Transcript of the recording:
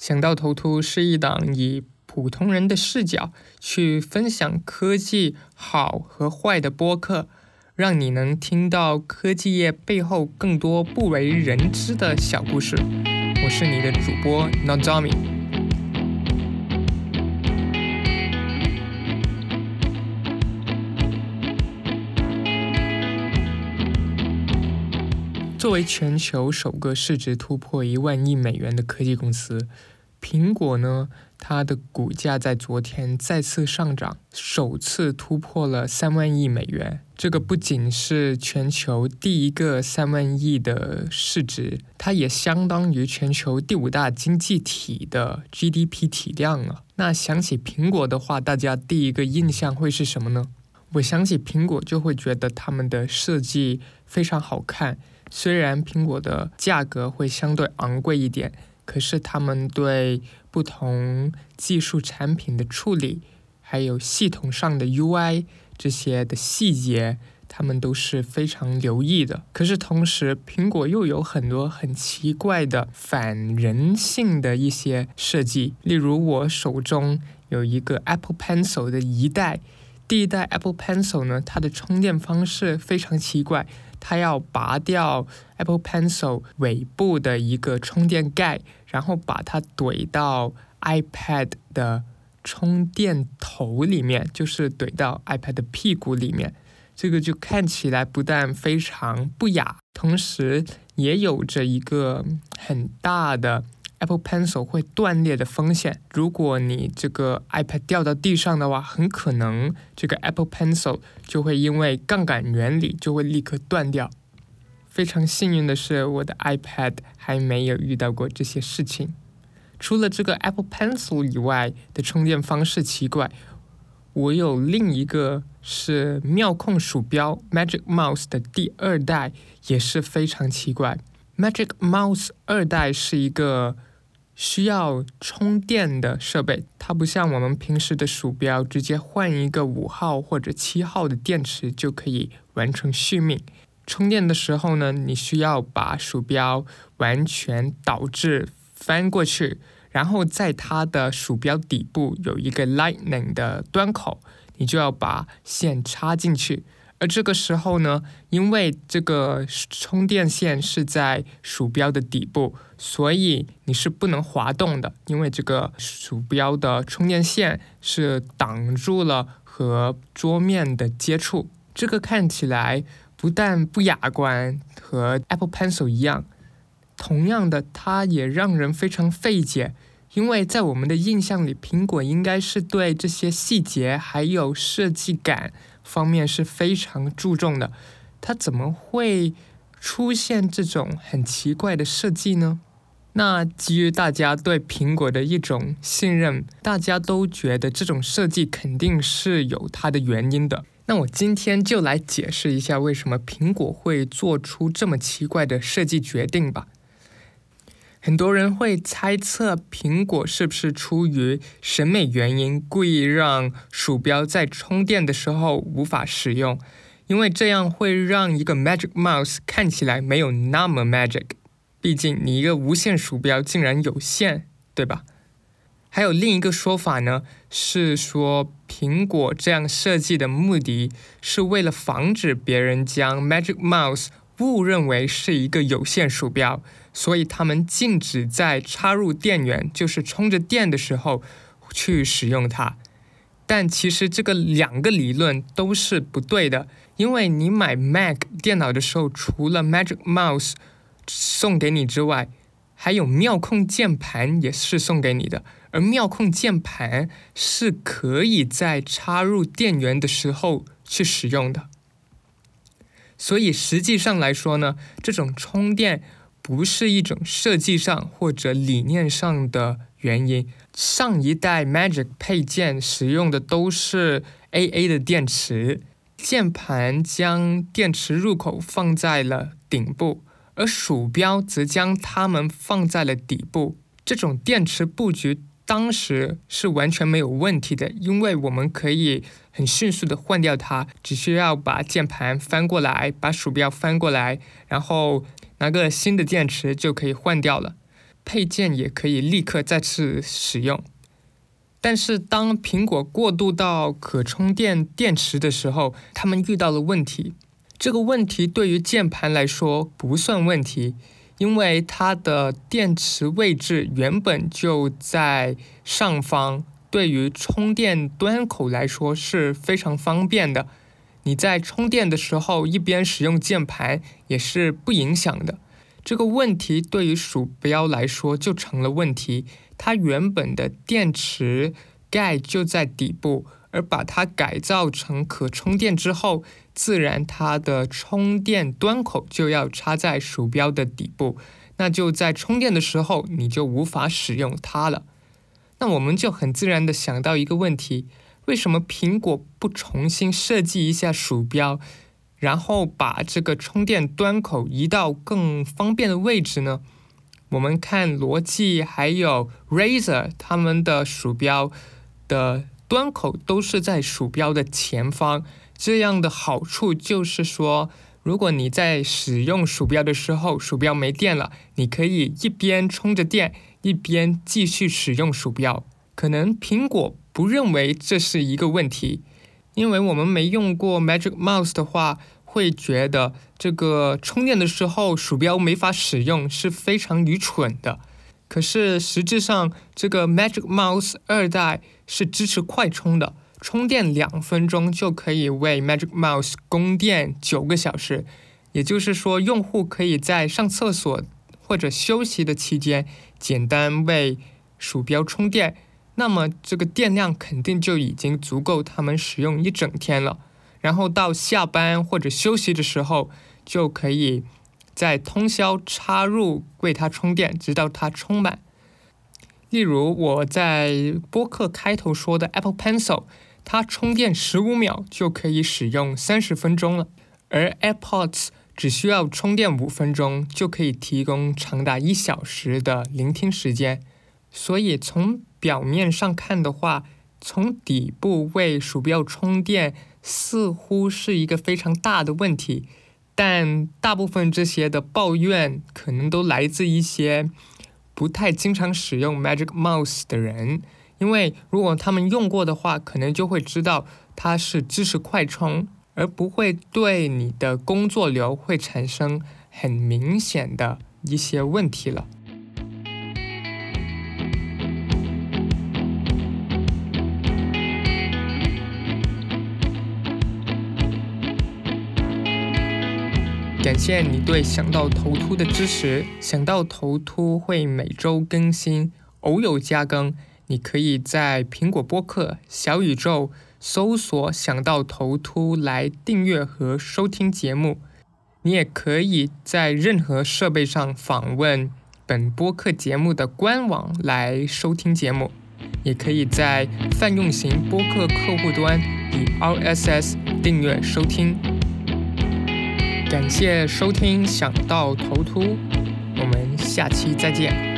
想到头秃是一档以普通人的视角去分享科技好和坏的播客，让你能听到科技业背后更多不为人知的小故事。我是你的主播 Nozami。作为全球首个市值突破一万亿美元的科技公司，苹果呢，它的股价在昨天再次上涨，首次突破了三万亿美元。这个不仅是全球第一个三万亿的市值，它也相当于全球第五大经济体的 GDP 体量了。那想起苹果的话，大家第一个印象会是什么呢？我想起苹果就会觉得他们的设计非常好看。虽然苹果的价格会相对昂贵一点，可是他们对不同技术产品的处理，还有系统上的 UI 这些的细节，他们都是非常留意的。可是同时，苹果又有很多很奇怪的反人性的一些设计，例如我手中有一个 Apple Pencil 的一代，第一代 Apple Pencil 呢，它的充电方式非常奇怪。它要拔掉 Apple Pencil 尾部的一个充电盖，然后把它怼到 iPad 的充电头里面，就是怼到 iPad 的屁股里面。这个就看起来不但非常不雅，同时也有着一个很大的。Apple Pencil 会断裂的风险，如果你这个 iPad 掉到地上的话，很可能这个 Apple Pencil 就会因为杠杆原理就会立刻断掉。非常幸运的是，我的 iPad 还没有遇到过这些事情。除了这个 Apple Pencil 以外的充电方式奇怪，我有另一个是妙控鼠标 Magic Mouse 的第二代，也是非常奇怪。Magic Mouse 二代是一个。需要充电的设备，它不像我们平时的鼠标，直接换一个五号或者七号的电池就可以完成续命。充电的时候呢，你需要把鼠标完全倒置翻过去，然后在它的鼠标底部有一个 Lightning 的端口，你就要把线插进去。而这个时候呢，因为这个充电线是在鼠标的底部，所以你是不能滑动的，因为这个鼠标的充电线是挡住了和桌面的接触。这个看起来不但不雅观，和 Apple Pencil 一样，同样的，它也让人非常费解，因为在我们的印象里，苹果应该是对这些细节还有设计感。方面是非常注重的，它怎么会出现这种很奇怪的设计呢？那基于大家对苹果的一种信任，大家都觉得这种设计肯定是有它的原因的。那我今天就来解释一下为什么苹果会做出这么奇怪的设计决定吧。很多人会猜测，苹果是不是出于审美原因，故意让鼠标在充电的时候无法使用，因为这样会让一个 Magic Mouse 看起来没有那么 magic。毕竟你一个无线鼠标竟然有线，对吧？还有另一个说法呢，是说苹果这样设计的目的是为了防止别人将 Magic Mouse 误认为是一个有线鼠标。所以他们禁止在插入电源，就是充着电的时候去使用它。但其实这个两个理论都是不对的，因为你买 Mac 电脑的时候，除了 Magic Mouse 送给你之外，还有妙控键盘也是送给你的。而妙控键盘是可以在插入电源的时候去使用的。所以实际上来说呢，这种充电。不是一种设计上或者理念上的原因。上一代 Magic 配件使用的都是 AA 的电池，键盘将电池入口放在了顶部，而鼠标则将它们放在了底部。这种电池布局当时是完全没有问题的，因为我们可以很迅速的换掉它，只需要把键盘翻过来，把鼠标翻过来，然后。拿个新的电池就可以换掉了。配件也可以立刻再次使用。但是当苹果过渡到可充电电池的时候，他们遇到了问题。这个问题对于键盘来说不算问题，因为它的电池位置原本就在上方，对于充电端口来说是非常方便的。你在充电的时候一边使用键盘也是不影响的。这个问题对于鼠标来说就成了问题。它原本的电池盖就在底部，而把它改造成可充电之后，自然它的充电端口就要插在鼠标的底部，那就在充电的时候你就无法使用它了。那我们就很自然的想到一个问题：为什么苹果不重新设计一下鼠标，然后把这个充电端口移到更方便的位置呢？我们看罗技还有 Razer，他们的鼠标的端口都是在鼠标的前方。这样的好处就是说，如果你在使用鼠标的时候，鼠标没电了，你可以一边充着电，一边继续使用鼠标。可能苹果不认为这是一个问题，因为我们没用过 Magic Mouse 的话。会觉得这个充电的时候鼠标没法使用是非常愚蠢的。可是实质上，这个 Magic Mouse 二代是支持快充的，充电两分钟就可以为 Magic Mouse 供电九个小时。也就是说，用户可以在上厕所或者休息的期间简单为鼠标充电，那么这个电量肯定就已经足够他们使用一整天了。然后到下班或者休息的时候，就可以在通宵插入为它充电，直到它充满。例如我在播客开头说的 Apple Pencil，它充电十五秒就可以使用三十分钟了，而 AirPods 只需要充电五分钟就可以提供长达一小时的聆听时间。所以从表面上看的话，从底部为鼠标充电。似乎是一个非常大的问题，但大部分这些的抱怨可能都来自一些不太经常使用 Magic Mouse 的人，因为如果他们用过的话，可能就会知道它是支持快充，而不会对你的工作流会产生很明显的一些问题了。感谢你对想到头秃的支持。想到头秃会每周更新，偶有加更。你可以在苹果播客、小宇宙搜索“想到头秃”来订阅和收听节目。你也可以在任何设备上访问本播客节目的官网来收听节目，也可以在泛用型播客客户端以 RSS 订阅收听。感谢收听，想到头秃，我们下期再见。